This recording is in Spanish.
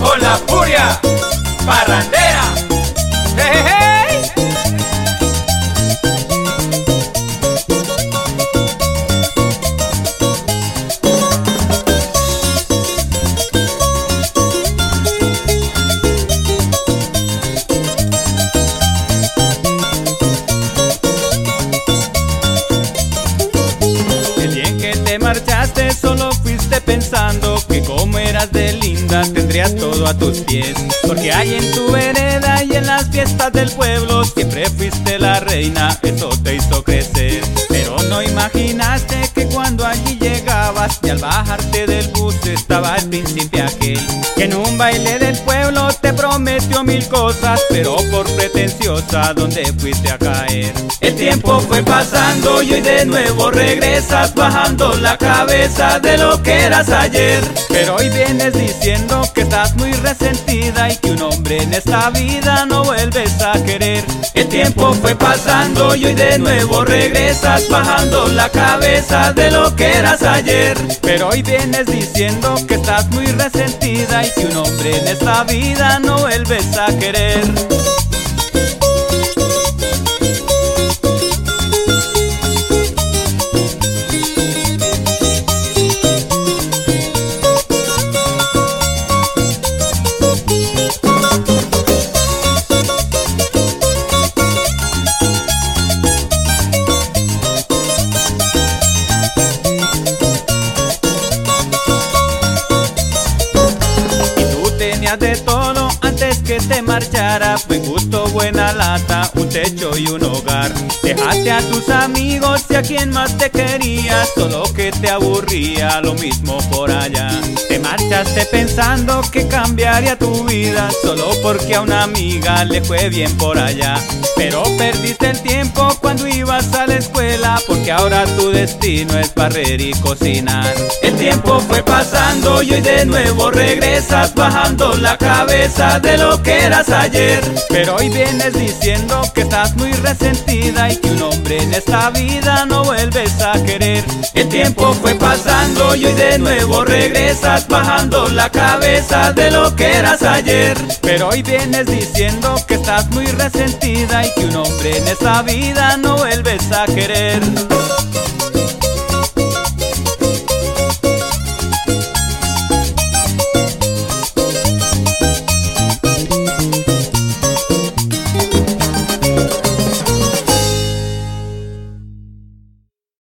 con la furia parrandera. Te marchaste solo fuiste pensando que como eras de linda tendrías todo a tus pies. Porque hay en tu vereda y en las fiestas del pueblo siempre fuiste la reina, eso te hizo crecer. Pero no imaginaste y al bajarte del bus estaba el príncipe aquel. Que en un baile del pueblo te prometió mil cosas, pero por pretenciosa donde fuiste a caer. El tiempo fue pasando y hoy de nuevo regresas bajando la cabeza de lo que eras ayer. Pero hoy vienes diciendo que estás muy resentida y que un hombre en esta vida no vuelves a querer. El tiempo fue pasando y hoy de nuevo regresas bajando la cabeza de lo que eras ayer. Pero hoy vienes diciendo que estás muy resentida y que un hombre en esta vida no vuelves a querer. De todo antes que te marcharas Buen gusto, buena un techo y un hogar. Dejaste a tus amigos y a quien más te quería Solo que te aburría lo mismo por allá. Te marchaste pensando que cambiaría tu vida Solo porque a una amiga le fue bien por allá. Pero perdiste el tiempo cuando ibas a la escuela Porque ahora tu destino es barrer y cocinar. El tiempo fue pasando y hoy de nuevo regresas bajando la cabeza de lo que eras ayer. Pero hoy vienes diciendo que estás muy resentida y que un hombre en esta vida no vuelves a querer. El tiempo fue pasando y hoy de nuevo regresas bajando la cabeza de lo que eras ayer. Pero hoy vienes diciendo que estás muy resentida y que un hombre en esta vida no vuelves a querer